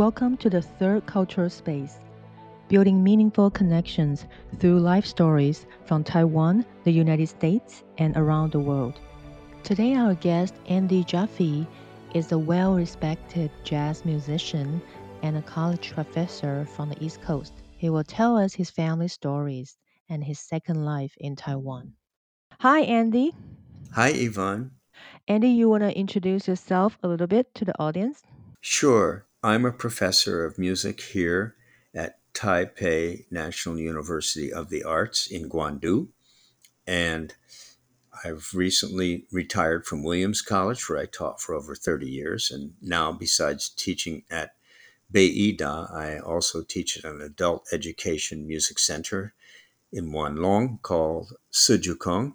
Welcome to the third cultural space, building meaningful connections through life stories from Taiwan, the United States, and around the world. Today, our guest, Andy Jaffe, is a well respected jazz musician and a college professor from the East Coast. He will tell us his family stories and his second life in Taiwan. Hi, Andy. Hi, Yvonne. Andy, you want to introduce yourself a little bit to the audience? Sure. I'm a professor of music here at Taipei National University of the Arts in Guandu. And I've recently retired from Williams College, where I taught for over 30 years. And now, besides teaching at Beida, I also teach at an adult education music center in Wanlong called Sijukong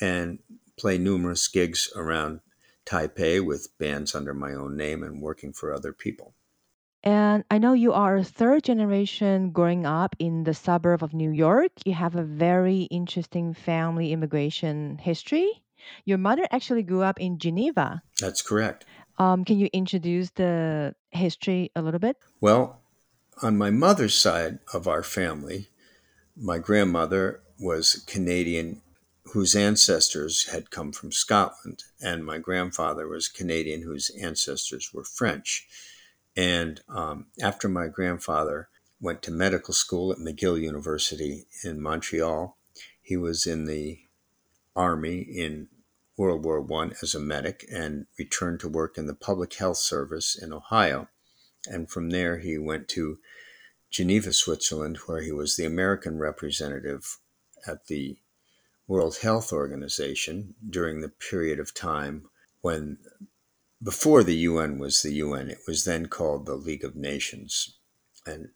and play numerous gigs around Taipei with bands under my own name and working for other people. And I know you are a third generation growing up in the suburb of New York. You have a very interesting family immigration history. Your mother actually grew up in Geneva. That's correct. Um, can you introduce the history a little bit? Well, on my mother's side of our family, my grandmother was Canadian whose ancestors had come from Scotland, and my grandfather was Canadian whose ancestors were French. And um, after my grandfather went to medical school at McGill University in Montreal, he was in the army in World War I as a medic and returned to work in the public health service in Ohio. And from there, he went to Geneva, Switzerland, where he was the American representative at the World Health Organization during the period of time when, before the UN was the UN, it was then called the League of Nations. And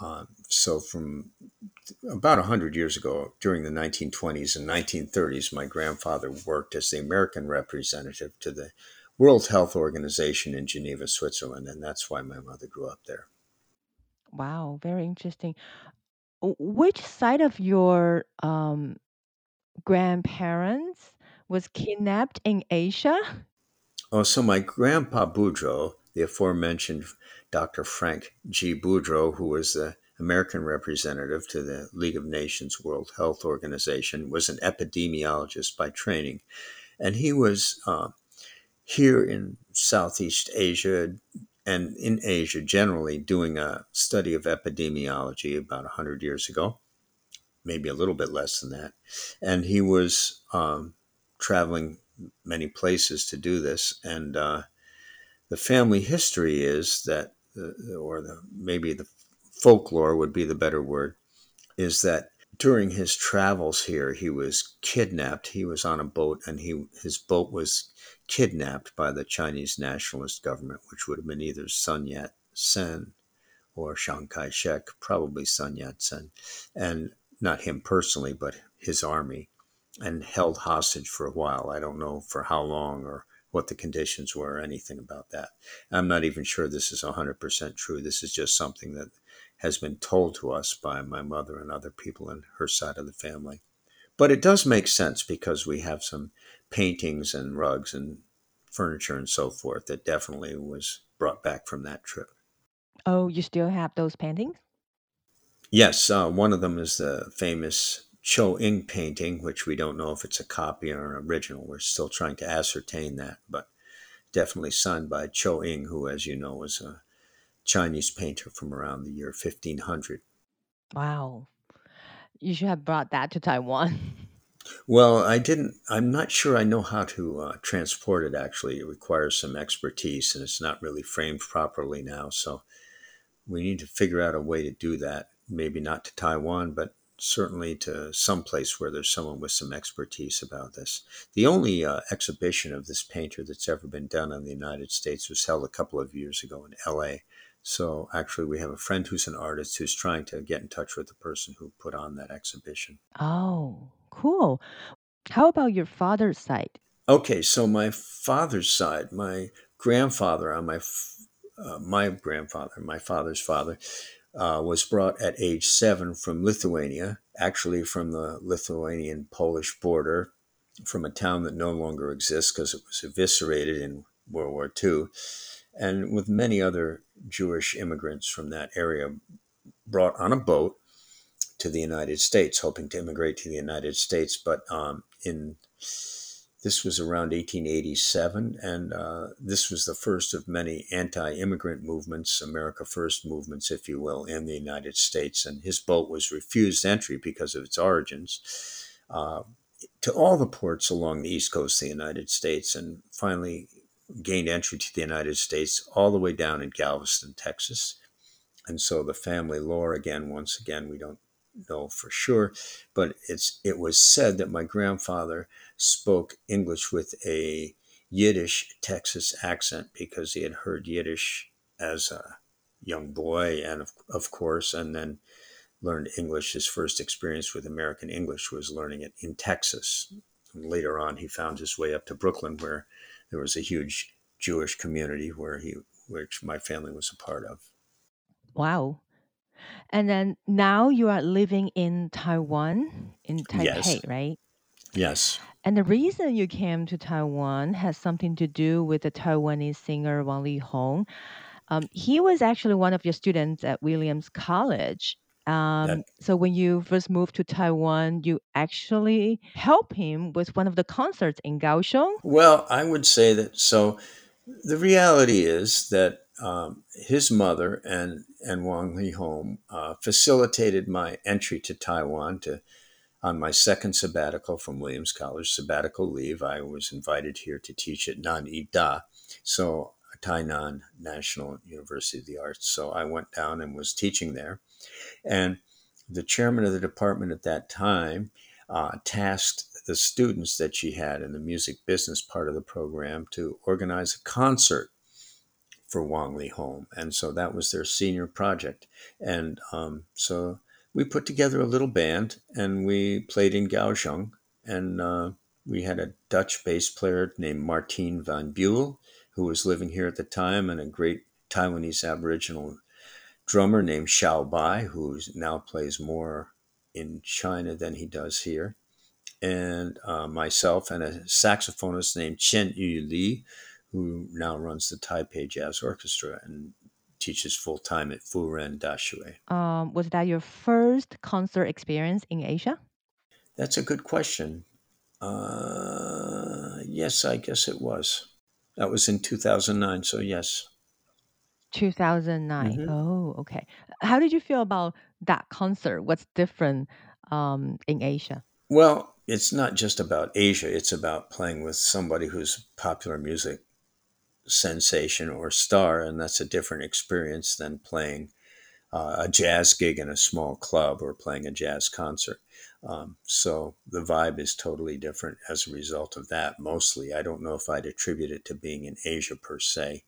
uh, so, from about 100 years ago, during the 1920s and 1930s, my grandfather worked as the American representative to the World Health Organization in Geneva, Switzerland. And that's why my mother grew up there. Wow, very interesting. Which side of your um, grandparents was kidnapped in Asia? Oh, so my grandpa Boudreau, the aforementioned Dr. Frank G. Boudreau, who was the American representative to the League of Nations World Health Organization, was an epidemiologist by training. And he was uh, here in Southeast Asia and in Asia generally doing a study of epidemiology about 100 years ago maybe a little bit less than that. And he was um, traveling many places to do this. And uh, the family history is that, uh, or the, maybe the folklore would be the better word, is that during his travels here, he was kidnapped. He was on a boat, and he his boat was kidnapped by the Chinese nationalist government, which would have been either Sun Yat sen or Chiang Kai shek, probably Sun Yat sen. And not him personally, but his army, and held hostage for a while. I don't know for how long or what the conditions were or anything about that. I'm not even sure this is 100% true. This is just something that has been told to us by my mother and other people in her side of the family. But it does make sense because we have some paintings and rugs and furniture and so forth that definitely was brought back from that trip. Oh, you still have those paintings? Yes, uh, one of them is the famous Qiu Ying painting, which we don't know if it's a copy or an original. We're still trying to ascertain that, but definitely signed by Qiu Ying, who, as you know, was a Chinese painter from around the year 1500. Wow. You should have brought that to Taiwan. Well, I didn't. I'm not sure I know how to uh, transport it. Actually, it requires some expertise, and it's not really framed properly now. So we need to figure out a way to do that maybe not to Taiwan, but certainly to some place where there's someone with some expertise about this. The only uh, exhibition of this painter that's ever been done in the United States was held a couple of years ago in LA. So actually, we have a friend who's an artist who's trying to get in touch with the person who put on that exhibition. Oh, cool. How about your father's side? Okay, so my father's side, my grandfather on my uh, my grandfather, my father's father, uh, was brought at age seven from Lithuania, actually from the Lithuanian Polish border, from a town that no longer exists because it was eviscerated in World War II, and with many other Jewish immigrants from that area brought on a boat to the United States, hoping to immigrate to the United States. But um, in this was around 1887, and uh, this was the first of many anti immigrant movements, America First movements, if you will, in the United States. And his boat was refused entry because of its origins uh, to all the ports along the east coast of the United States, and finally gained entry to the United States all the way down in Galveston, Texas. And so the family lore, again, once again, we don't know for sure, but it's it was said that my grandfather spoke English with a Yiddish Texas accent because he had heard Yiddish as a young boy, and of, of course, and then learned English. His first experience with American English was learning it in Texas. And later on, he found his way up to Brooklyn, where there was a huge Jewish community where he, which my family was a part of. Wow. And then now you are living in Taiwan, in Taipei, Yes. right? Yes. And the reason you came to Taiwan has something to do with the Taiwanese singer Wang Leehom. Um, he was actually one of your students at Williams College. Um, That- so when you first moved to Taiwan, you actually helped him with one of the concerts in Kaohsiung. Well, I would say that. So, the reality is that um, his mother and and Wang Leehom uh, facilitated my entry to Taiwan to on my second sabbatical from Williams College sabbatical leave. I was invited here to teach at Nan Da, so Tainan National University of the Arts. So I went down and was teaching there, and the chairman of the department at that time uh, tasked the students that she had in the music business part of the program to organize a concert for Wang Leehom. And so that was their senior project. And um, so we put together a little band and we played in Kaohsiung. And uh, we had a Dutch bass player named Martine van Buell, who was living here at the time, and a great Taiwanese Aboriginal drummer named Xiao Bai, who now plays more in China than he does here and uh, myself and a saxophonist named Chen Yu Li, who now runs the Taipei Jazz Orchestra and teaches full time at Furen Daxue. Um, was that your first concert experience in Asia? That's a good question. Uh, yes, I guess it was. That was in 2009, so yes. 2009. Mhm. Oh, okay. How did you feel about that concert? What's different um, in Asia? Well, it's not just about Asia, it's about playing with somebody who's popular music sensation or star, and that's a different experience than playing uh, a jazz gig in a small club or playing a jazz concert. Um, so the vibe is totally different as a result of that. Mostly, I don't know if I'd attribute it to being in Asia per se.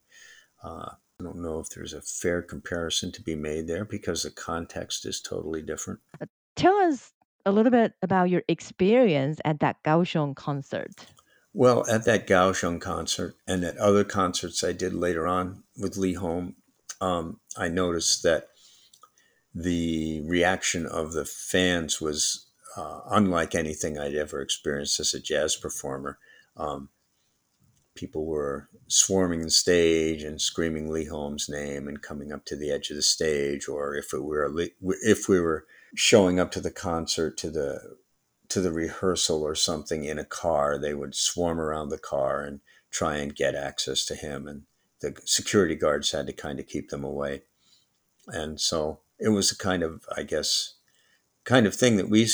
Uh, I don't know if there's a fair comparison to be made there because the context is totally different. Tell us a little bit about your experience at that Kaohsiung concert. Well, at that Kaohsiung concert and at other concerts I did later on with Leehom, um, I noticed that the reaction of the fans was uh, unlike anything I'd ever experienced as a jazz performer. Um, people were swarming the stage and screaming Leehom's name and coming up to the edge of the stage, or if it were if we were showing up to the concert to the to the rehearsal or something in a car, they would swarm around the car and try and get access to him, and the security guards had to kind of keep them away. And so it was a kind of, I guess, kind of thing that we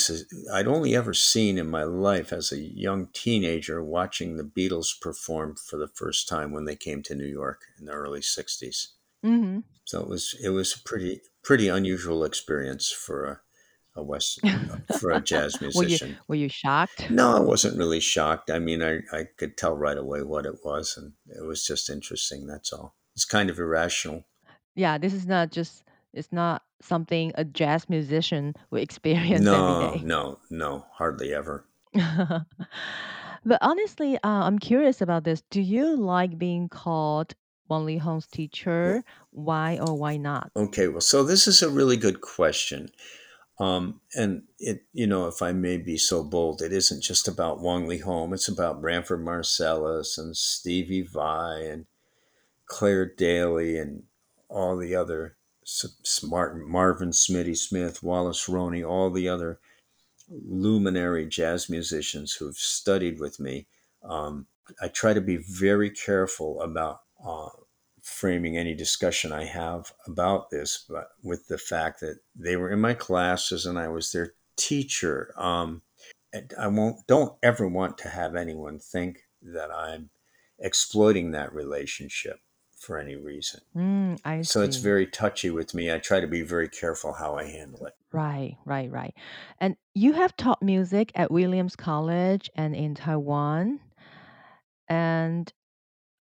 I'd only ever seen in my life as a young teenager watching the Beatles perform for the first time when they came to New York in the early '60s. hmm So it was it was a pretty pretty unusual experience for a, a West for a jazz were you musician. were you shocked? No, I wasn't really shocked. I mean, I, I could tell right away what it was, and it was just interesting. That's all. It's kind of irrational. Yeah, this is not just it's not something a jazz musician would experience No, every day. no, no, hardly ever. but honestly, uh, I'm curious about this. Do you like being called Wang Leehom's teacher? Why or why not? Okay, well, so this is a really good question. Um, and it, you know, if I may be so bold, it isn't just about Wang Leehom. It's about Branford Marsalis and Stevie Vai and Claire Daly and all the other smart Marvin Smitty Smith, Wallace Roney, all the other luminary jazz musicians who've studied with me. Um, I try to be very careful about uh, framing any discussion I have about this, but with the fact that they were in my classes and I was their teacher. Um, I won't don't ever want to have anyone think that I'm exploiting that relationship for any reason. Mm, I So it's very touchy with me. I try to be very careful how I handle it. Right, right, right. And you have taught music at Williams College and in Taiwan. And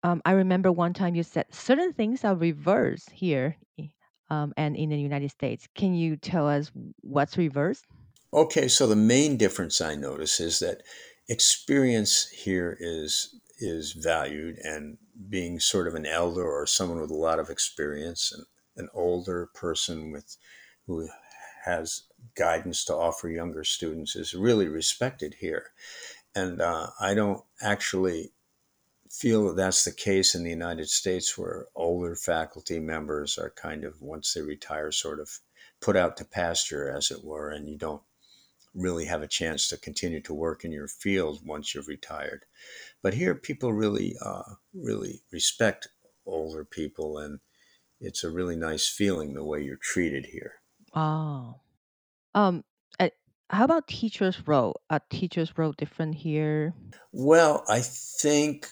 um, I remember one time you said certain things are reversed here um, and in the United States. Can you tell us what's reversed? Okay, so the main difference I notice is that experience here is is valued and being sort of an elder or someone with a lot of experience and an older person with who has guidance to offer younger students is really respected here. And uh, I don't actually feel that that's the case in the United States, where older faculty members are kind of, once they retire, sort of put out to pasture, as it were, and you don't really have a chance to continue to work in your field once you've retired. But here, people really, uh, really respect older people, and it's a really nice feeling the way you're treated here. Oh, um, uh, how about teacher's role? Are teacher's role different here? Well, I think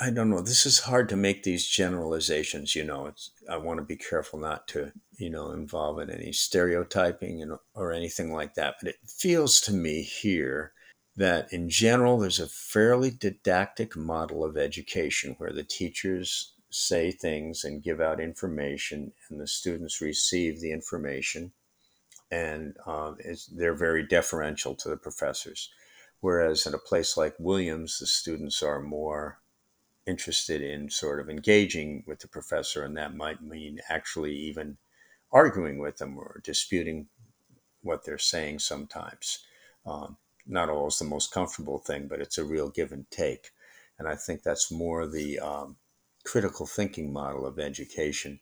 I don't know. This is hard to make these generalizations. You know, it's I want to be careful not to you know involve in any stereotyping and or anything like that. But it feels to me here that in general there's a fairly didactic model of education where the teachers say things and give out information and the students receive the information and um, they're very deferential to the professors whereas in a place like williams the students are more interested in sort of engaging with the professor, and that might mean actually even arguing with them or disputing what they're saying sometimes. Um, not always the most comfortable thing, but it's a real give and take. And I think that's more the um, critical thinking model of education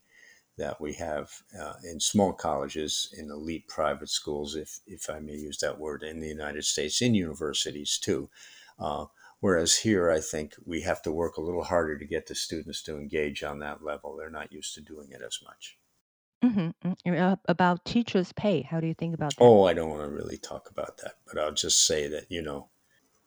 that we have uh, in small colleges, in elite private schools, if, if I may use that word, in the United States, in universities too. Uh, Whereas here, I think we have to work a little harder to get the students to engage on that level. They're not used to doing it as much. Mm-hmm. about teachers' pay, how do you think about that? Oh, I don't want to really talk about that, but I'll just say that, you know,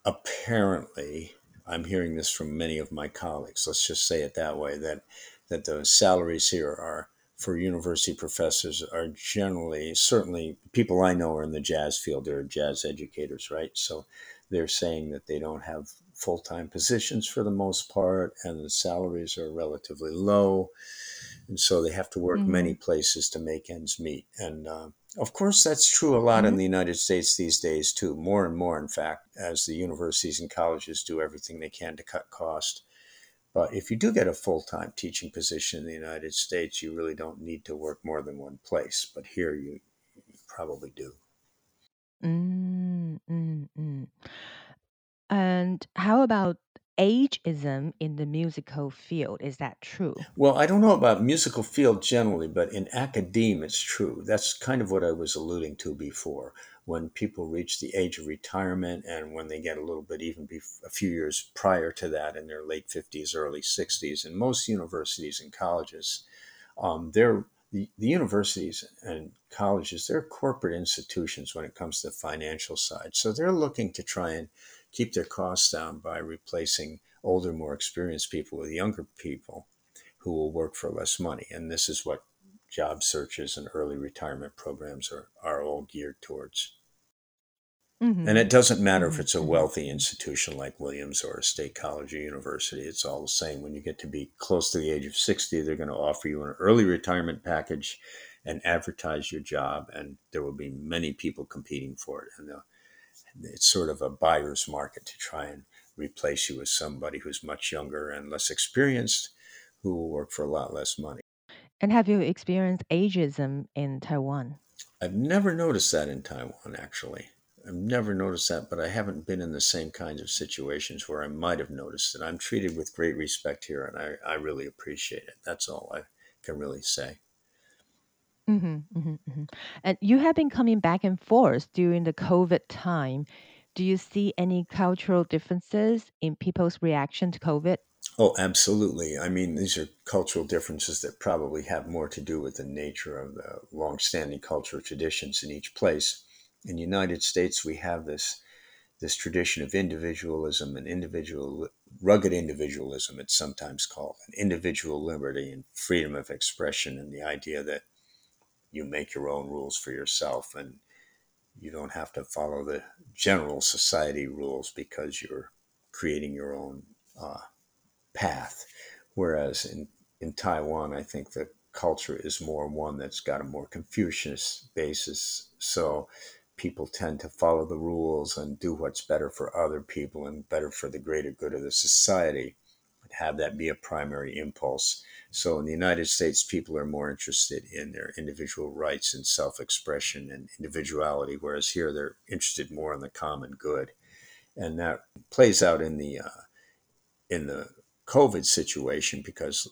apparently, I'm hearing this from many of my colleagues, let's just say it that way, that, that the salaries here are for university professors are generally, certainly, people I know are in the jazz field, they're jazz educators, right? So they're saying that they don't have full time positions for the most part, and the salaries are relatively low. And so they have to work many Mm-hmm. places to make ends meet. And uh, of course, that's true a lot in Mm-hmm. the United States these days, too. More and more, in fact, as the universities and colleges do everything they can to cut cost. But if you do get a full time teaching position in the United States, you really don't need to work more than one place. But here you, you probably do. Mm, mm, mm. And how about ageism in the musical field? Is that true? Well, I don't know about musical field generally, but in academia, it's true. That's kind of what I was alluding to before. When people reach the age of retirement and when they get a little bit even a few years prior to that in their late 50s, early 60s, in most universities and colleges, um, they're the, the universities and colleges, they're corporate institutions when it comes to the financial side. So they're looking to try and keep their costs down by replacing older, more experienced people with younger people who will work for less money. And this is what job searches and early retirement programs are, are all geared towards. And Mm-hmm. it doesn't matter if it's a wealthy institution like Williams or a state college or university, it's all the same. When you get to be close to the age of 60, they're going to offer you an early retirement package and advertise your job, and there will be many people competing for it. And it's sort of a buyer's market to try and replace you with somebody who's much younger and less experienced who will work for a lot less money. And have you experienced ageism in Taiwan? I've never noticed that in Taiwan, actually. I've never noticed that, but I haven't been in the same kinds of situations where I might have noticed it. I'm treated with great respect here, and I, I really appreciate it. That's all I can really say. Mm-hmm, mm-hmm, mm-hmm. And you have been coming back and forth during the COVID time. Do you see any cultural differences in people's reaction to COVID? Oh, absolutely. I mean, these are cultural differences that probably have more to do with the nature of the long-standing cultural traditions in each place. In the United States, we have this this tradition of individualism and individual rugged individualism it's sometimes called individual liberty and freedom of expression and the idea that you make your own rules for yourself and you don't have to follow the general society rules because you're creating your own uh, path. Whereas in, in Taiwan, I think the culture is more one that's got a more Confucianist basis. So people tend to follow the rules and do what's better for other people and better for the greater good of the society, have that be a primary impulse. So in the United States, people are more interested in their individual rights and self expression and individuality, whereas here they're interested more in the common good. And that plays out in the uh, in the COVID situation because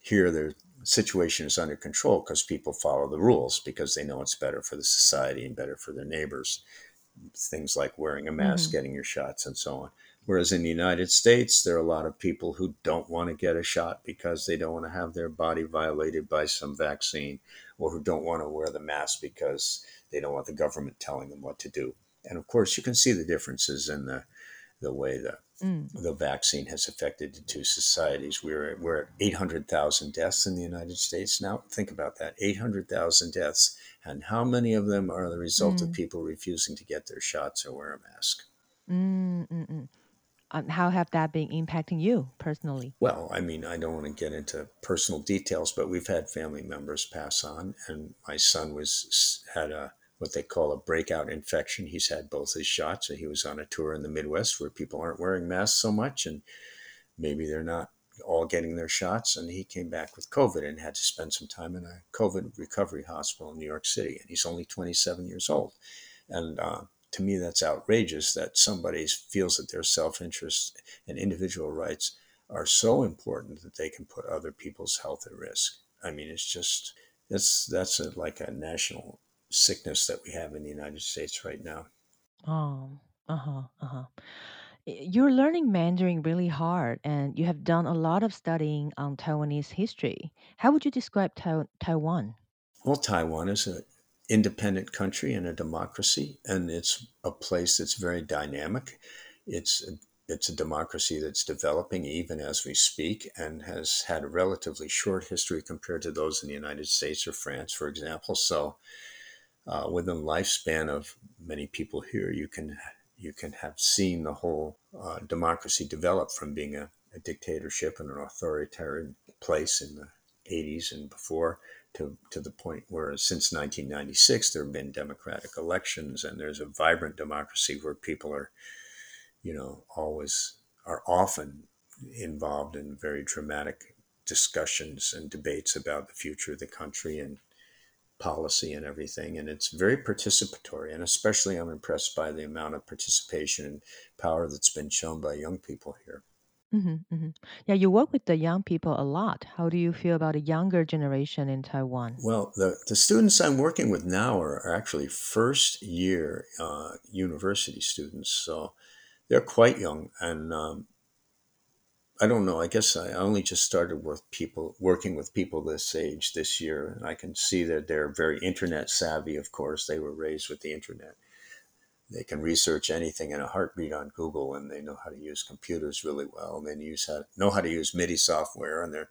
here the situation is under control because people follow the rules because they know it's better for the society and better for their neighbors. Things like wearing a mask, mm-hmm. getting your shots, and so on. Whereas in the United States, there are a lot of people who don't want to get a shot because they don't want to have their body violated by some vaccine, or who don't want to wear the mask because they don't want the government telling them what to do. And of course, you can see the differences in the the way the mm. the vaccine has affected the two societies. We're we're at eight hundred thousand deaths in the United States now. Think about that: eight hundred thousand deaths, and how many of them are the result mm. of people refusing to get their shots or wear a mask? Um, how have that been impacting you personally? Well, I mean, I don't want to get into personal details, but we've had family members pass on, and my son was had a what they call a breakout infection. He's had both his shots. and He was on a tour in the Midwest where people aren't wearing masks so much, and maybe they're not all getting their shots. And he came back with COVID and had to spend some time in a COVID recovery hospital in New York City. And he's only 27 years old. And uh, to me, that's outrageous that somebody feels that their self interest and individual rights are so important that they can put other people's health at risk. I mean, it's just that's that's a, like a national sickness that we have in the United States right now. Oh, uh huh, uh huh. You're learning Mandarin really hard, and you have done a lot of studying on Taiwanese history. How would you describe tai- Taiwan? Well, Taiwan is an independent country and a democracy, and it's a place that's very dynamic. It's a, it's a democracy that's developing even as we speak and has had a relatively short history compared to those in the United States or France, for example. So uh, within the lifespan of many people here, you can you can have seen the whole uh, democracy develop from being a, a, dictatorship and an authoritarian place in the 80s and before to, to the point where since 1996 there have been democratic elections and there's a vibrant democracy where people are you know always are often involved in very dramatic discussions and debates about the future of the country and policy and everything. And it's very participatory. And especially, I'm impressed by the amount of participation and power that's been shown by young people here. hmm hmm Yeah, you work with the young people a lot. How do you feel about a younger generation in Taiwan? Well, the, the students I'm working with now are, are actually first year uh, university students. So they're quite young. And um, I don't know. I guess I only just started with people working with people this age this year, and I can see that they're very internet savvy. Of course, they were raised with the internet. They can research anything in a heartbeat on Google, and they know how to use computers really well. And they use how, know how to use MIDI software, and they're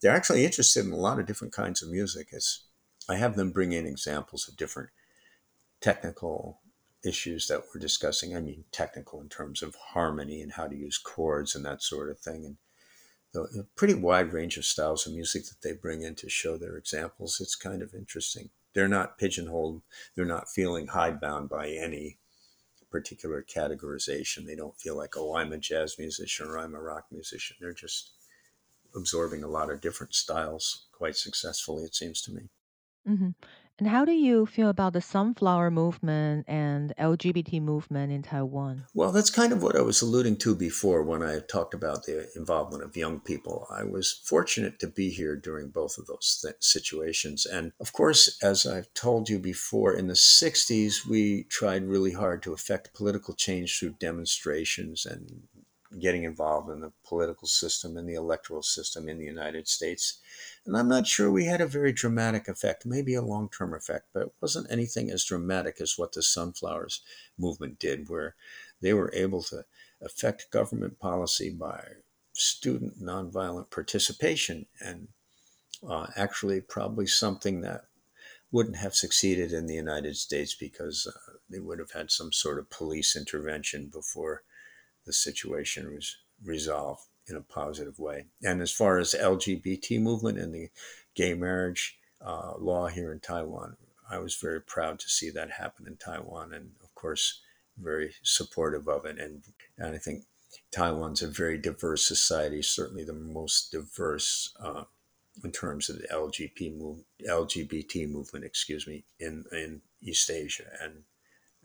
they're actually interested in a lot of different kinds of music. It's I have them bring in examples of different technical issues that we're discussing. I mean, technical in terms of harmony and how to use chords and that sort of thing. And the pretty wide range of styles of music that they bring in to show their examples. It's kind of interesting. They're not pigeonholed. They're not feeling hidebound by any particular categorization. They don't feel like, oh, I'm a jazz musician or I'm a rock musician. They're just absorbing a lot of different styles quite successfully, it seems to me. Mm-hmm. And how do you feel about the sunflower movement and LGBT movement in Taiwan? Well, that's kind of what I was alluding to before when I talked about the involvement of young people. I was fortunate to be here during both of those th- situations. And of course, as I've told you before, in the 60s, we tried really hard to affect political change through demonstrations and getting involved in the political system and the electoral system in the United States. And I'm not sure we had a very dramatic effect, maybe a long term effect, but it wasn't anything as dramatic as what the Sunflowers movement did, where they were able to affect government policy by student nonviolent participation and uh, actually probably something that wouldn't have succeeded in the United States because uh, they would have had some sort of police intervention before the situation was resolved in a positive way. And as far as LGBT movement and the gay marriage uh, law here in Taiwan, I was very proud to see that happen in Taiwan, and of course, very supportive of it. And, and I think Taiwan's a very diverse society, certainly the most diverse uh, in terms of the LGBT, move, LGBT movement, excuse me, in, in East Asia, and,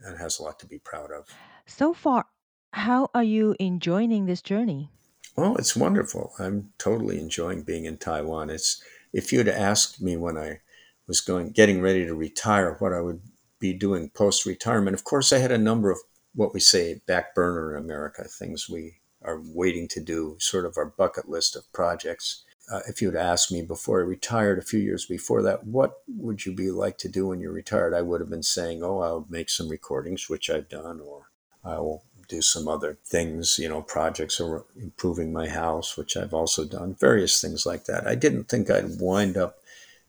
and has a lot to be proud of. So far, how are you enjoying this journey? Oh, it's wonderful. I'm totally enjoying being in Taiwan. It's if you'd asked me when I was going getting ready to retire what I would be doing post retirement, of course I had a number of what we say back burner in America, things we are waiting to do, sort of our bucket list of projects. Uh, if you'd asked me before I retired a few years before that, what would you be like to do when you're retired? I would have been saying, oh, I'll make some recordings, which I've done, or I will do some other things, you know, projects or improving my house, which I've also done, various things like that. I didn't think I'd wind up,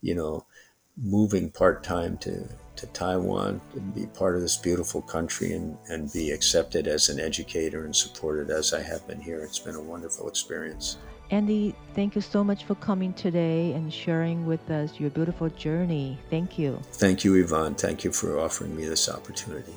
you know, moving part time to, to Taiwan to be part of this beautiful country and, and be accepted as an educator and supported as I have been here. It's been a wonderful experience. Andy, thank you so much for coming today and sharing with us your beautiful journey. Thank you. Thank you, Yvonne. Thank you for offering me this opportunity.